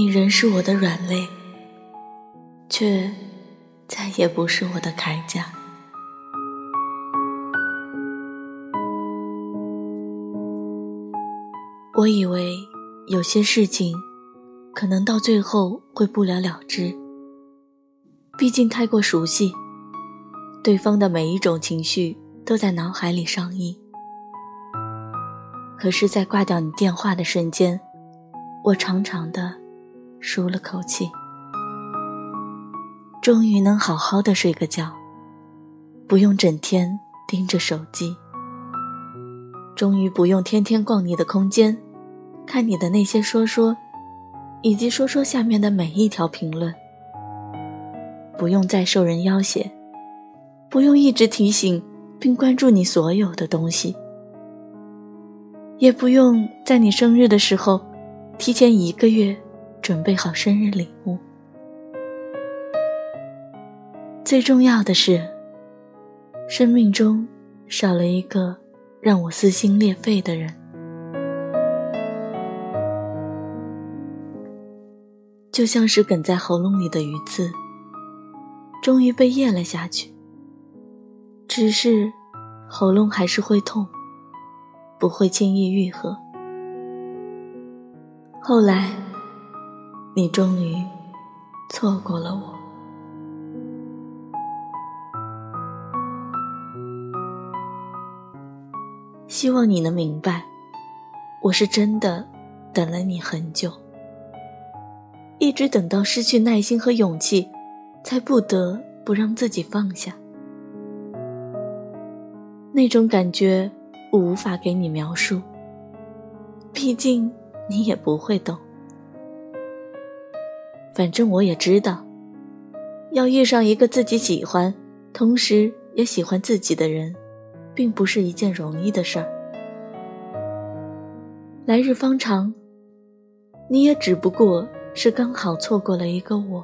你仍是我的软肋，却再也不是我的铠甲。我以为有些事情，可能到最后会不了了之。毕竟太过熟悉，对方的每一种情绪都在脑海里上映。可是，在挂掉你电话的瞬间，我长长的舒了口气，终于能好好的睡个觉，不用整天盯着手机，终于不用天天逛你的空间，看你的那些说说，以及说说下面的每一条评论。不用再受人要挟，不用一直提醒并关注你所有的东西，也不用在你生日的时候提前一个月准备好生日礼物。最重要的是，生命中少了一个让我撕心裂肺的人，就像是梗在喉咙里的鱼刺。终于被咽了下去，只是喉咙还是会痛，不会轻易愈合。后来，你终于错过了我。希望你能明白，我是真的等了你很久，一直等到失去耐心和勇气。才不得不让自己放下，那种感觉我无法给你描述，毕竟你也不会懂。反正我也知道，要遇上一个自己喜欢，同时也喜欢自己的人，并不是一件容易的事儿。来日方长，你也只不过是刚好错过了一个我。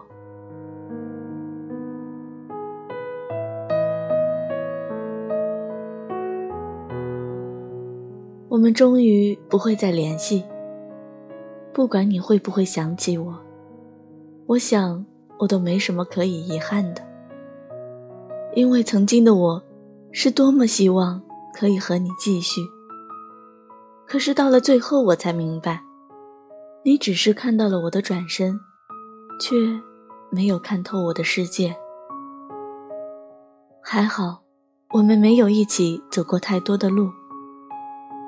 我们终于不会再联系。不管你会不会想起我，我想我都没什么可以遗憾的。因为曾经的我，是多么希望可以和你继续。可是到了最后，我才明白，你只是看到了我的转身，却没有看透我的世界。还好，我们没有一起走过太多的路。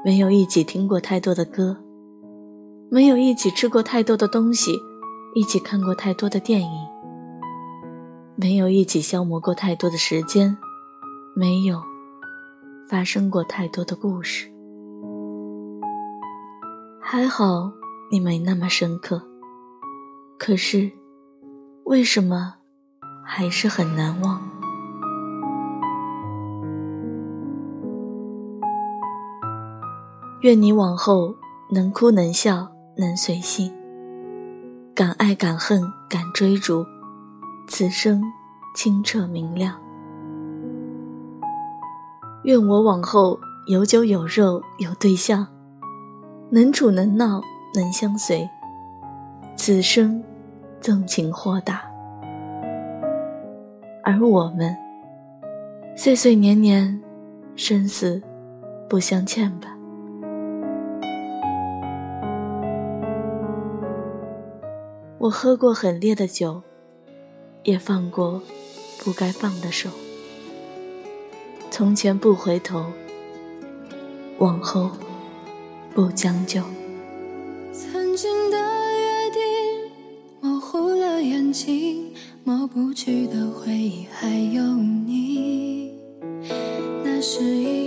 没有一起听过太多的歌，没有一起吃过太多的东西，一起看过太多的电影，没有一起消磨过太多的时间，没有发生过太多的故事。还好你没那么深刻，可是为什么还是很难忘？愿你往后能哭能笑能随性，敢爱敢恨敢追逐，此生清澈明亮。愿我往后有酒有肉有对象，能处能闹能相随，此生纵情豁达。而我们岁岁年年，生死不相欠吧。我喝过很烈的酒，也放过不该放的手。从前不回头，往后不将就。曾经的约定模糊了眼睛，抹不去的回忆还有你。那是一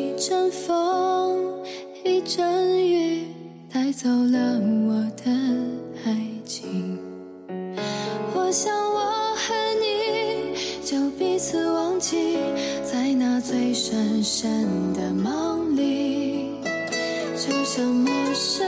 想，我和你就彼此忘记，在那最深深的梦里，就像陌生